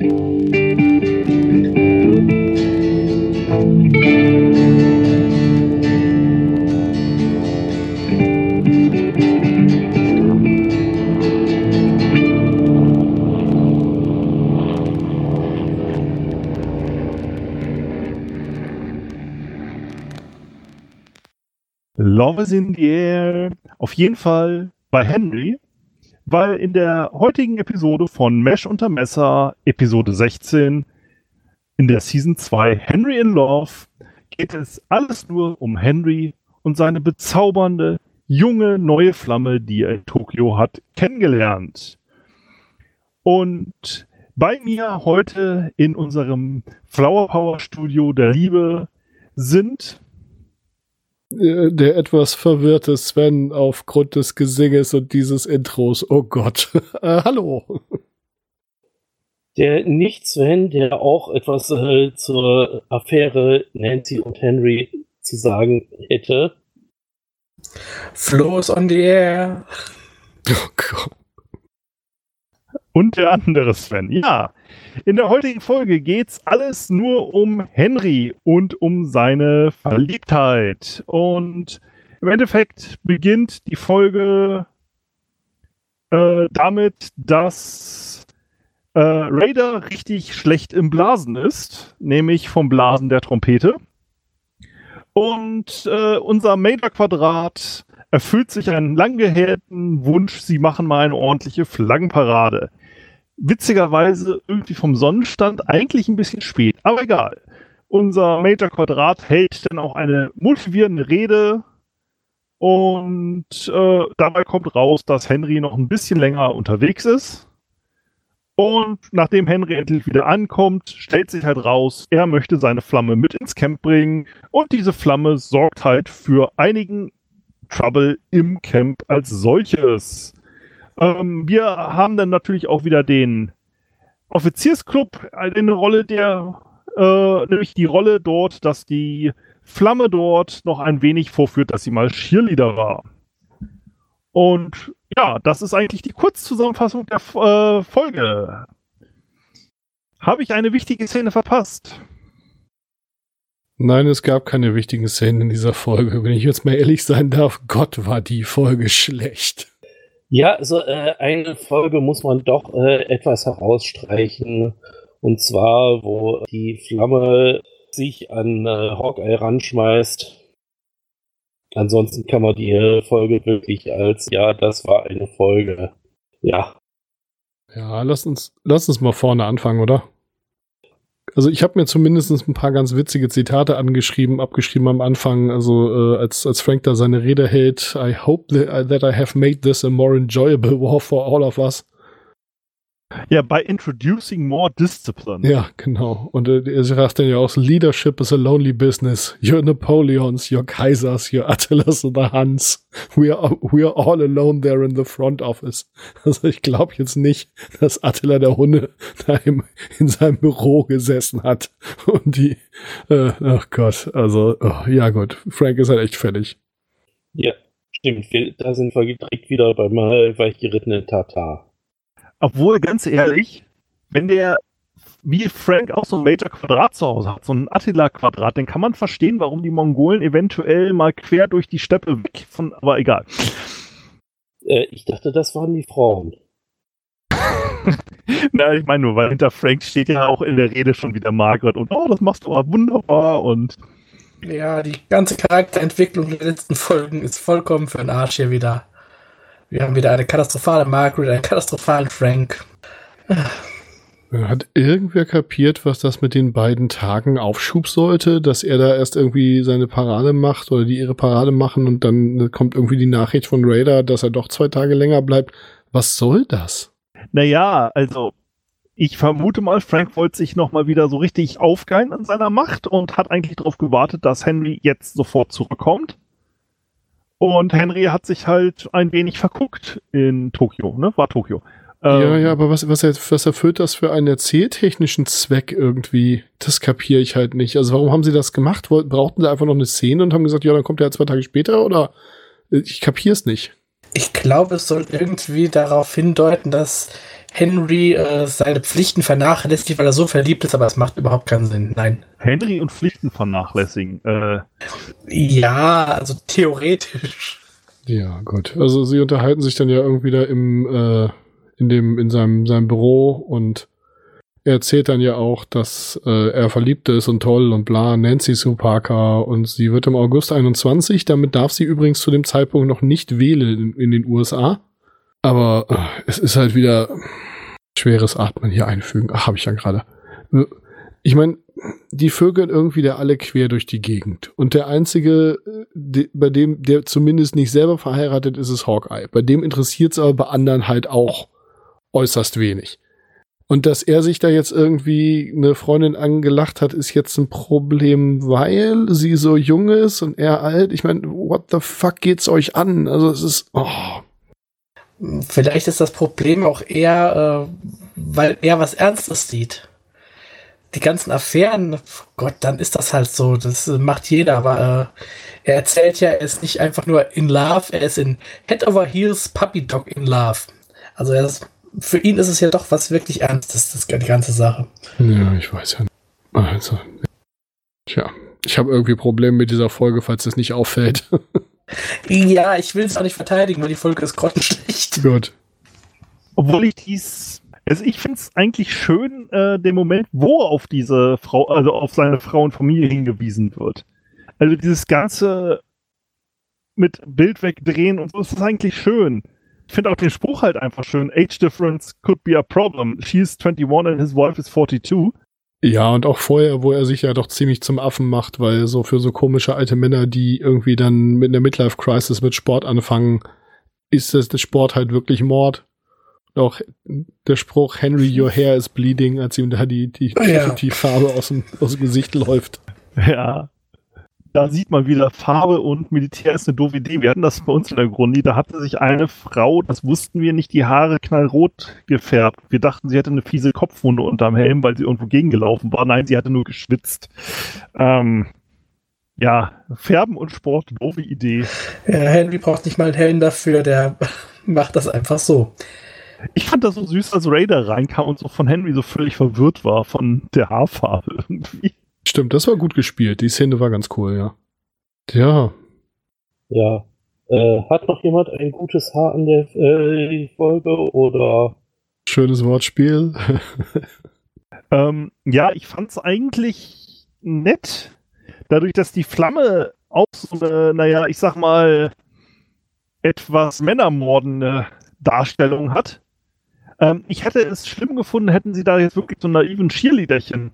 Love is in the air. Auf jeden Fall bei Henry, weil in der heutigen Episode von Mesh unter Messer, Episode 16, in der Season 2 Henry in Love, geht es alles nur um Henry und seine bezaubernde, junge, neue Flamme, die er in Tokio hat, kennengelernt. Und bei mir heute in unserem Flower Power Studio der Liebe sind der etwas verwirrte Sven aufgrund des Gesinges und dieses Intros. Oh Gott. äh, hallo. Der Nicht-Sven, der auch etwas äh, zur Affäre Nancy und Henry zu sagen hätte. Flows on the air. Oh Gott. Und der andere Sven. Ja, in der heutigen Folge geht's alles nur um Henry und um seine Verliebtheit. Und im Endeffekt beginnt die Folge äh, damit, dass äh, Raider richtig schlecht im Blasen ist, nämlich vom Blasen der Trompete. Und äh, unser Major-Quadrat erfüllt sich einen lang gehärten Wunsch, sie machen mal eine ordentliche Flaggenparade witzigerweise irgendwie vom Sonnenstand eigentlich ein bisschen spät, aber egal. Unser Major Quadrat hält dann auch eine motivierende Rede und äh, dabei kommt raus, dass Henry noch ein bisschen länger unterwegs ist. Und nachdem Henry endlich wieder ankommt, stellt sich halt raus, er möchte seine Flamme mit ins Camp bringen und diese Flamme sorgt halt für einigen Trouble im Camp als solches. Ähm, wir haben dann natürlich auch wieder den Offiziersclub in der Rolle der, äh, nämlich die Rolle dort, dass die Flamme dort noch ein wenig vorführt, dass sie mal Cheerleader war. Und ja, das ist eigentlich die Kurzzusammenfassung der äh, Folge. Habe ich eine wichtige Szene verpasst? Nein, es gab keine wichtigen Szenen in dieser Folge. Wenn ich jetzt mal ehrlich sein darf, Gott war die Folge schlecht. Ja, also äh, eine Folge muss man doch äh, etwas herausstreichen. Und zwar, wo die Flamme sich an äh, Hawkeye ranschmeißt. Ansonsten kann man die Folge wirklich als, ja, das war eine Folge. Ja. Ja, lass uns, lass uns mal vorne anfangen, oder? Also ich habe mir zumindest ein paar ganz witzige Zitate angeschrieben, abgeschrieben am Anfang, also äh, als, als Frank da seine Rede hält, I hope that, that I have made this a more enjoyable war for all of us. Ja, by introducing more discipline. Ja, genau. Und äh, er sagt dann ja auch, Leadership is a lonely business. You're Napoleons, you're Kaisers, you're Attilas und the Hans. We are, we are all alone there in the front office. Also ich glaube jetzt nicht, dass Attila der Hunde da im, in seinem Büro gesessen hat. Und die, äh, ach Gott, also, oh, ja gut, Frank ist halt echt fertig. Ja, stimmt. Da sind wir direkt wieder beim weichgerittenen Tatar. Obwohl, ganz ehrlich, wenn der wie Frank auch so ein Major Quadrat zu Hause hat, so ein Attila Quadrat, dann kann man verstehen, warum die Mongolen eventuell mal quer durch die Steppe weg von, aber egal. Äh, ich dachte, das waren die Frauen. Na, ich meine nur, weil hinter Frank steht ja auch in der Rede schon wieder Margaret und oh, das machst du aber wunderbar und. Ja, die ganze Charakterentwicklung der letzten Folgen ist vollkommen für den Arsch hier wieder. Wir haben wieder eine katastrophale Margaret, einen katastrophalen Frank. Hat irgendwer kapiert, was das mit den beiden Tagen Aufschub sollte, dass er da erst irgendwie seine Parade macht oder die ihre Parade machen und dann kommt irgendwie die Nachricht von Raider, dass er doch zwei Tage länger bleibt. Was soll das? Naja, also ich vermute mal, Frank wollte sich nochmal wieder so richtig aufgeilen an seiner Macht und hat eigentlich darauf gewartet, dass Henry jetzt sofort zurückkommt. Und Henry hat sich halt ein wenig verguckt in Tokio, ne? War Tokio. Ja, ähm, ja, aber was, was, was erfüllt das für einen erzähltechnischen Zweck irgendwie? Das kapiere ich halt nicht. Also warum haben sie das gemacht? Brauchten sie einfach noch eine Szene und haben gesagt, ja, dann kommt er zwei Tage später oder? Ich kapiere es nicht. Ich glaube, es soll irgendwie darauf hindeuten, dass Henry äh, seine Pflichten vernachlässigt, weil er so verliebt ist, aber es macht überhaupt keinen Sinn. Nein. Henry und Pflichten vernachlässigen. Äh, Ja, also theoretisch. Ja, gut. Also sie unterhalten sich dann ja irgendwie da im, äh, in dem, in seinem, seinem Büro und er erzählt dann ja auch, dass äh, er verliebt ist und toll und bla, Nancy Sue Parker und sie wird im August 21, damit darf sie übrigens zu dem Zeitpunkt noch nicht wählen in, in den USA. Aber äh, es ist halt wieder schweres Atmen hier einfügen. Ach, habe ich ja gerade. Ich meine, die vögeln irgendwie da alle quer durch die Gegend. Und der einzige, äh, de, bei dem, der zumindest nicht selber verheiratet ist, ist Hawkeye. Bei dem interessiert es aber bei anderen halt auch äußerst wenig. Und dass er sich da jetzt irgendwie eine Freundin angelacht hat, ist jetzt ein Problem, weil sie so jung ist und er alt. Ich meine, what the fuck geht's euch an? Also es ist, oh, Vielleicht ist das Problem auch eher, äh, weil er was Ernstes sieht. Die ganzen Affären, Gott, dann ist das halt so. Das äh, macht jeder, aber äh, er erzählt ja, er ist nicht einfach nur in Love, er ist in Head over Heels Puppy Dog in Love. Also er ist, für ihn ist es ja doch was wirklich Ernstes, das, die ganze Sache. Ja, ich weiß ja nicht. Also, tja, ich habe irgendwie Probleme mit dieser Folge, falls es nicht auffällt. Ja, ich will es auch nicht verteidigen, weil die Folge ist grottenschlecht. Gut. obwohl ich dies, also ich finde es eigentlich schön, äh, den Moment, wo auf diese Frau, also auf seine Frau und Familie hingewiesen wird. Also dieses ganze mit Bild wegdrehen und so ist das eigentlich schön. Ich finde auch den Spruch halt einfach schön. Age difference could be a problem. She is 21 and his wife is 42. Ja, und auch vorher, wo er sich ja doch ziemlich zum Affen macht, weil so für so komische alte Männer, die irgendwie dann mit einer Midlife-Crisis mit Sport anfangen, ist das der Sport halt wirklich Mord. Und auch der Spruch Henry, your hair is bleeding, als ihm da die, die, Ja. die Farbe aus dem, aus dem Gesicht läuft. Ja. Da sieht man wieder, Farbe und Militär ist eine doofe Idee. Wir hatten das bei uns in der Grunde. Da hatte sich eine Frau, das wussten wir nicht, die Haare knallrot gefärbt. Wir dachten, sie hätte eine fiese Kopfwunde unterm Helm, weil sie irgendwo gegengelaufen war. Nein, sie hatte nur geschwitzt. Ähm, ja, Färben und Sport, doofe Idee. Ja, Henry braucht nicht mal einen Helm dafür, der macht das einfach so. Ich fand das so süß, als Raider reinkam und so von Henry so völlig verwirrt war von der Haarfarbe irgendwie. Stimmt, das war gut gespielt. Die Szene war ganz cool, ja. Ja, Ja. Äh, hat noch jemand ein gutes Haar an der äh, Folge oder schönes Wortspiel. Ähm, ja, ich fand's eigentlich nett, dadurch, dass die Flamme auch so eine, naja, ich sag mal, etwas männermordende Darstellung hat. Ähm, ich hätte es schlimm gefunden, hätten sie da jetzt wirklich so ein naiven Cheerleaderchen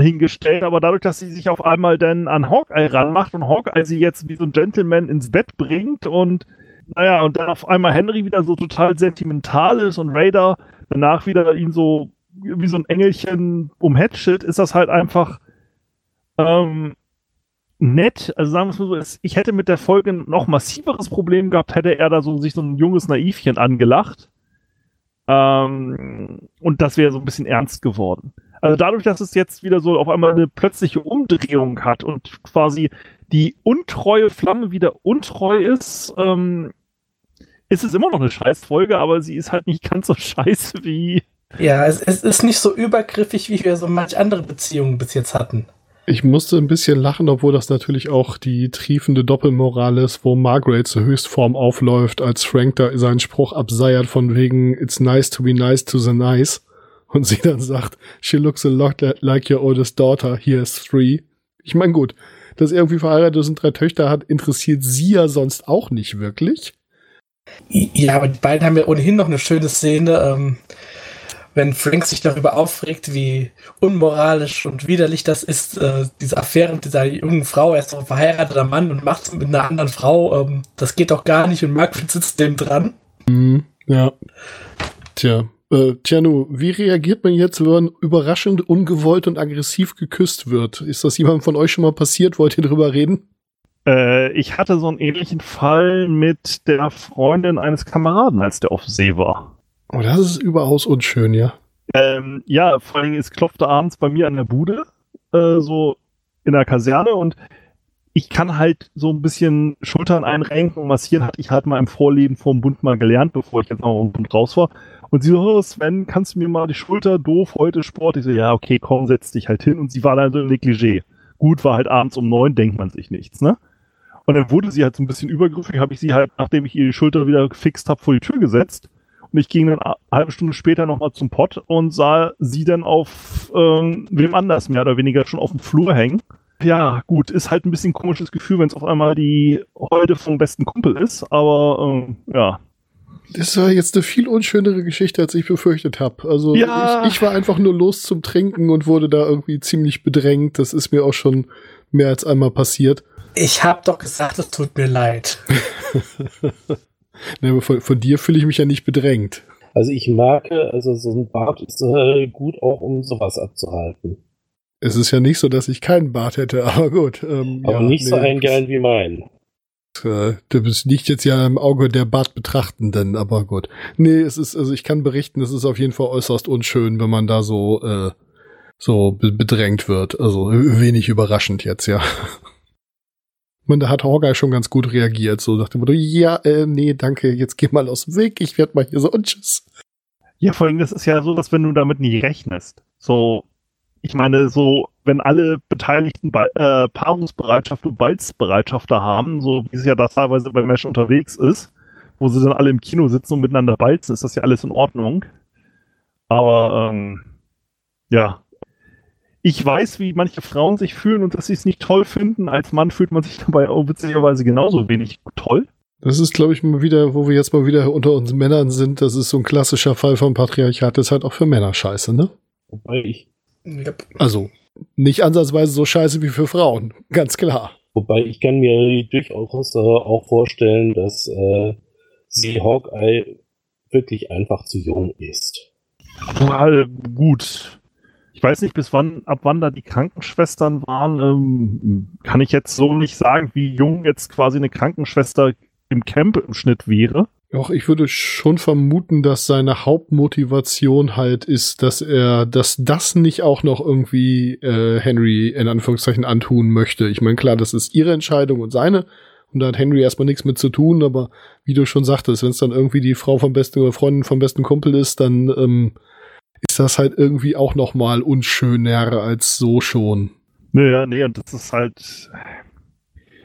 hingestellt, aber dadurch, dass sie sich auf einmal dann an Hawkeye ranmacht und Hawkeye sie jetzt wie so ein Gentleman ins Bett bringt und naja, und dann auf einmal Henry wieder so total sentimental ist und Raider danach wieder ihn so wie so ein Engelchen umhatschelt, ist das halt einfach ähm, nett. Also sagen wir es mal so, ich hätte mit der Folge noch massiveres Problem gehabt, hätte er da so sich so ein junges Naivchen angelacht. Ähm, und das wäre so ein bisschen ernst geworden. Also dadurch, dass es jetzt wieder so auf einmal eine plötzliche Umdrehung hat und quasi die untreue Flamme wieder untreu ist, ähm, ist es immer noch eine Scheißfolge, aber sie ist halt nicht ganz so scheiße wie Ja, es, es ist nicht so übergriffig, wie wir so manch andere Beziehungen bis jetzt hatten. Ich musste ein bisschen lachen, obwohl das natürlich auch die triefende Doppelmoral ist, wo Margaret zur Höchstform aufläuft, als Frank da seinen Spruch abseiert von wegen It's nice to be nice to the nice. Und sie dann sagt, she looks a lot like your oldest daughter, here is three. Ich meine, gut, dass er irgendwie verheiratet ist und drei Töchter hat, interessiert sie ja sonst auch nicht wirklich. Ja, aber die beiden haben ja ohnehin noch eine schöne Szene, ähm, wenn Frank sich darüber aufregt, wie unmoralisch und widerlich das ist, äh, diese Affäre mit dieser jungen Frau, er ist doch ein verheirateter Mann und macht es mit einer anderen Frau, ähm, das geht doch gar nicht und Margaret sitzt dem dran. Mhm, ja. Tja. Äh, Tjanu, wie reagiert man jetzt, wenn man überraschend, ungewollt und aggressiv geküsst wird? Ist das jemandem von euch schon mal passiert? Wollt ihr drüber reden? Äh, ich hatte so einen ähnlichen Fall mit der Freundin eines Kameraden, als der auf See war. Oh, das ist überaus unschön, ja. Ähm, ja, vor allem, es klopfte abends bei mir an der Bude, äh, so in der Kaserne und ich kann halt so ein bisschen Schultern einrenken und massieren hatte ich halt mal im Vorleben vom Bund mal gelernt, bevor ich jetzt auch im Bund raus war. Und sie so, oh Sven, kannst du mir mal die Schulter, doof, heute Sport? Ich so, ja, okay, komm, setz dich halt hin. Und sie war dann so im Negligé. Gut, war halt abends um neun, denkt man sich nichts, ne? Und dann wurde sie halt so ein bisschen übergriffig, habe ich sie halt, nachdem ich ihr die Schulter wieder gefixt habe, vor die Tür gesetzt. Und ich ging dann eine halbe Stunde später nochmal zum Pott und sah sie dann auf ähm, wem anders mehr oder weniger schon auf dem Flur hängen. Ja, gut, ist halt ein bisschen komisches Gefühl, wenn es auf einmal die Holde vom besten Kumpel ist, aber ähm, ja, das war jetzt eine viel unschönere Geschichte, als ich befürchtet habe. Also Ja. ich, ich war einfach nur los zum Trinken und wurde da irgendwie ziemlich bedrängt. Das ist mir auch schon mehr als einmal passiert. Ich hab doch gesagt, es tut mir leid. Ne, aber von, von dir fühle ich mich ja nicht bedrängt. Also ich merke, also so ein Bart ist äh, gut auch, um sowas abzuhalten. Es ist ja nicht so, dass ich keinen Bart hätte, aber gut. Ähm, Aber ja, nicht so nee, ein gern wie mein. Äh, das liegt jetzt ja im Auge der Bartbetrachtenden, aber gut. Nee, es ist, also ich kann berichten, es ist auf jeden Fall äußerst unschön, wenn man da so, äh, so be bedrängt wird. Also wenig überraschend jetzt, ja. Man, da hat Hawkeye schon ganz gut reagiert, so nach dem Motto, ja, äh, nee, danke, jetzt geh mal aus dem Weg, ich werd mal hier so und tschüss. Ja, vor allem, das ist ja so, dass wenn du damit nie rechnest. So, ich meine, so, wenn alle Beteiligten Ba- äh, Paarungsbereitschaft und Balzbereitschaft da haben, so wie es ja da teilweise bei Mesh unterwegs ist, wo sie dann alle im Kino sitzen und miteinander balzen, ist das ja alles in Ordnung. Aber, ähm, ja. Ich weiß, wie manche Frauen sich fühlen und dass sie es nicht toll finden. Als Mann fühlt man sich dabei auch witzigerweise genauso wenig toll. Das ist, glaube ich, mal wieder, wo wir jetzt mal wieder unter uns Männern sind, das ist so ein klassischer Fall vom Patriarchat, das ist halt auch für Männer scheiße, ne? Wobei ich, Yep. Also, nicht ansatzweise so scheiße wie für Frauen, ganz klar. wobei ich kann mir durchaus äh, auch vorstellen, dass äh, sie Hawkeye wirklich einfach zu jung ist. Well, gut. Ich weiß nicht, bis wann, ab wann da die Krankenschwestern waren. Ähm, kann ich jetzt so nicht sagen, wie jung jetzt quasi eine Krankenschwester im Camp im Schnitt wäre. Doch, ich würde schon vermuten, dass seine Hauptmotivation halt ist, dass er, dass das nicht auch noch irgendwie äh, Henry in Anführungszeichen antun möchte. Ich meine, klar, das ist ihre Entscheidung und seine. Und da hat Henry erstmal nichts mit zu tun, aber wie du schon sagtest, wenn es dann irgendwie die Frau vom besten oder Freundin vom besten Kumpel ist, dann ähm, ist das halt irgendwie auch noch mal unschöner als so schon. Naja, nee, und das ist halt.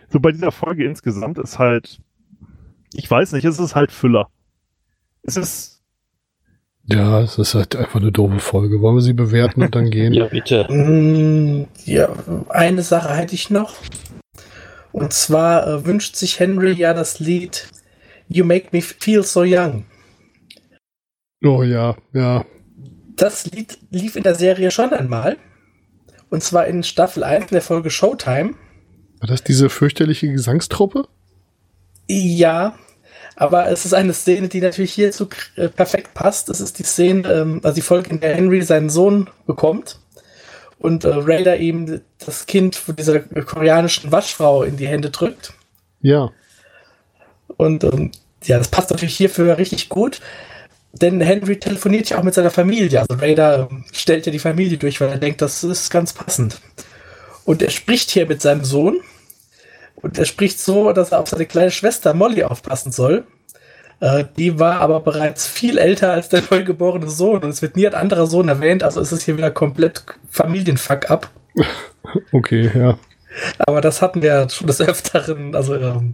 So bei dieser Folge insgesamt ist halt. Ich weiß nicht, es ist halt Füller. Es ist. Ja, es ist halt einfach eine doofe Folge. Wollen wir sie bewerten und dann gehen? Ja, bitte. Mm, Ja, eine Sache hätte ich noch. Und zwar äh, wünscht sich Henry ja das Lied You Make Me Feel So Young. Oh ja, ja. Das Lied lief in der Serie schon einmal. Und zwar in Staffel 1 in der Folge Showtime. War das diese fürchterliche Gesangstruppe? Ja, aber es ist eine Szene, die natürlich hierzu äh, perfekt passt. Es ist die Szene, also die Folge, in der Henry seinen Sohn bekommt und äh, Raider ihm das Kind von dieser koreanischen Waschfrau in die Hände drückt. Ja. Und ähm, ja, das passt natürlich hierfür richtig gut. Denn Henry telefoniert ja auch mit seiner Familie. Also Raider ähm, stellt ja die Familie durch, weil er denkt, das ist ganz passend. Und er spricht hier mit seinem Sohn. Und er spricht so, dass er auf seine kleine Schwester Molly aufpassen soll. Äh, die war aber bereits viel älter als der neugeborene Sohn. Und es wird nie ein anderer Sohn erwähnt. Also ist es hier wieder komplett Familienfuck ab. Okay, ja. Aber das hatten wir ja schon des Öfteren. Also ähm,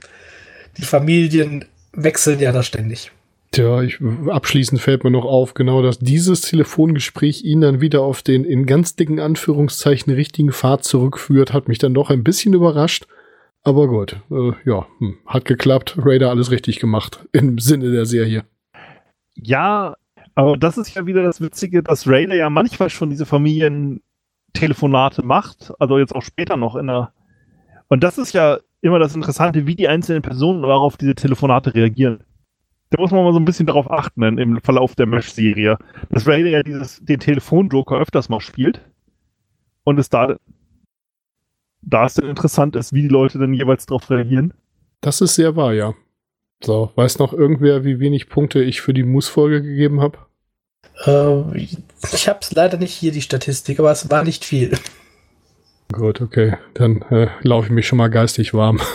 die Familien wechseln ja da ständig. Tja, ich, abschließend fällt mir noch auf, genau, dass dieses Telefongespräch ihn dann wieder auf den in ganz dicken Anführungszeichen richtigen Pfad zurückführt, hat mich dann doch ein bisschen überrascht. Aber gut, äh, ja, hm, hat geklappt. Raider alles richtig gemacht im Sinne der Serie. Ja, aber das ist ja wieder das Witzige, dass Rayleigh ja manchmal schon diese Familientelefonate macht, also jetzt auch später noch in der. Und das ist ja immer das Interessante, wie die einzelnen Personen darauf diese Telefonate reagieren. Da muss man mal so ein bisschen darauf achten im Verlauf der Mesh-Serie, dass Rayleigh ja dieses, den Telefonjoker öfters mal spielt und es da, da es dann interessant ist, wie die Leute dann jeweils darauf reagieren. Das ist sehr wahr, ja. So, weiß noch irgendwer, wie wenig Punkte ich für die Moose-Folge gegeben habe? Äh, ich habe es leider nicht hier, die Statistik, aber es war nicht viel. Gut, okay. Dann äh, laufe ich mich schon mal geistig warm.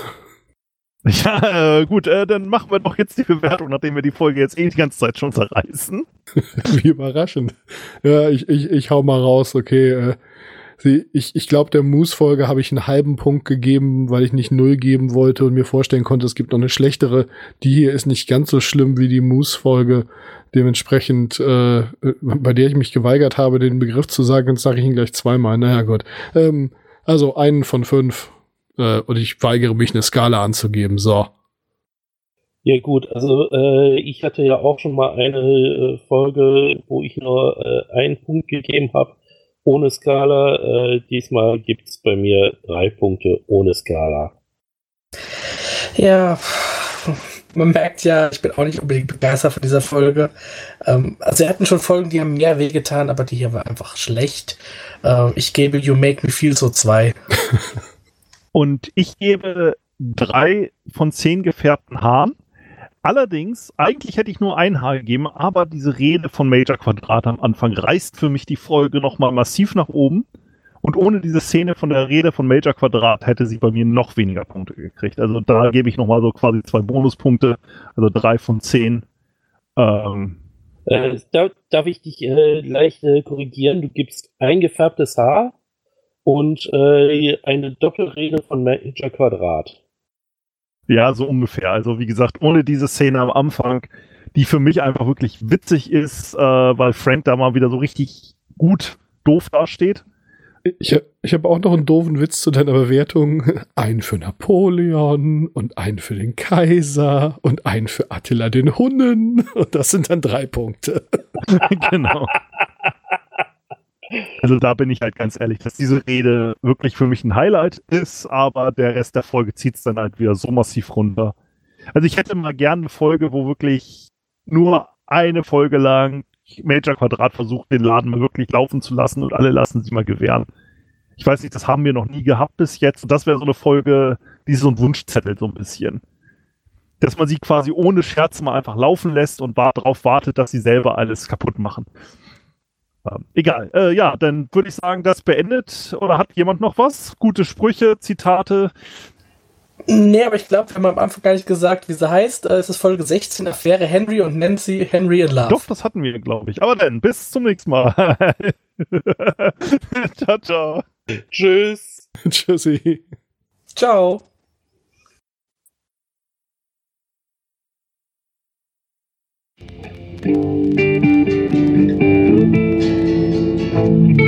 Ja, äh, gut, äh, dann machen wir doch jetzt die Bewertung, nachdem wir die Folge jetzt eh die ganze Zeit schon zerreißen. Wie überraschend. Ja, ich, ich, ich hau mal raus, okay. Äh, ich ich glaube, der Moose-Folge habe ich einen halben Punkt gegeben, weil ich nicht null geben wollte und mir vorstellen konnte, es gibt noch eine schlechtere. Die hier ist nicht ganz so schlimm wie die Moose-Folge. Dementsprechend, äh, bei der ich mich geweigert habe, den Begriff zu sagen, jetzt sage ich ihn gleich zweimal. Naja, gut. Ähm, also einen von fünf. Äh, und ich weigere mich, eine Skala anzugeben. So. Ja gut, also äh, ich hatte ja auch schon mal eine äh, Folge, wo ich nur äh, einen Punkt gegeben habe ohne Skala. Äh, diesmal gibt's bei mir drei Punkte ohne Skala. Ja, man merkt ja, ich bin auch nicht unbedingt begeistert von dieser Folge. Ähm, also wir hatten schon Folgen, die haben mehr wehgetan, aber die hier war einfach schlecht. Äh, ich gebe You Make Me Feel so zwei. Und ich gebe drei von zehn gefärbten Haaren. Allerdings, eigentlich hätte ich nur ein Haar gegeben, aber diese Rede von Major Quadrat am Anfang reißt für mich die Folge nochmal massiv nach oben. Und ohne diese Szene von der Rede von Major Quadrat hätte sie bei mir noch weniger Punkte gekriegt. Also da gebe ich nochmal so quasi zwei Bonuspunkte, also drei von zehn. Ähm, Äh, da, darf ich dich äh, leicht äh, korrigieren? Du gibst eingefärbtes Haar und äh, eine Doppelrede von Major Quadrat. Ja, so ungefähr. Also wie gesagt, ohne diese Szene am Anfang, die für mich einfach wirklich witzig ist, äh, weil Frank da mal wieder so richtig gut doof dasteht. Ich, ich habe auch noch einen doofen Witz zu deiner Bewertung. Einen für Napoleon und einen für den Kaiser und einen für Attila den Hunnen. Und das sind dann drei Punkte. genau. Also da bin ich halt ganz ehrlich, dass diese Rede wirklich für mich ein Highlight ist, aber der Rest der Folge zieht es dann halt wieder so massiv runter. Also ich hätte mal gerne eine Folge, wo wirklich nur eine Folge lang Major Quadrat versucht, den Laden mal wirklich laufen zu lassen und alle lassen sich mal gewähren. Ich weiß nicht, das haben wir noch nie gehabt bis jetzt. Und das wäre so eine Folge, die ist so ein Wunschzettel so ein bisschen. Dass man sie quasi ohne Scherz mal einfach laufen lässt und darauf wartet, dass sie selber alles kaputt machen. Egal. Äh, ja, dann würde ich sagen, das beendet. Oder hat jemand noch was? Gute Sprüche, Zitate? Nee, aber ich glaube, wir haben am Anfang gar nicht gesagt, wie sie heißt. Äh, es ist Folge 16, Affäre Henry und Nancy, Henry in Love. Doch, das hatten wir, glaube ich. Aber dann, bis zum nächsten Mal. ciao, ciao. Tschüss. Tschüssi. Ciao. Thank thank you.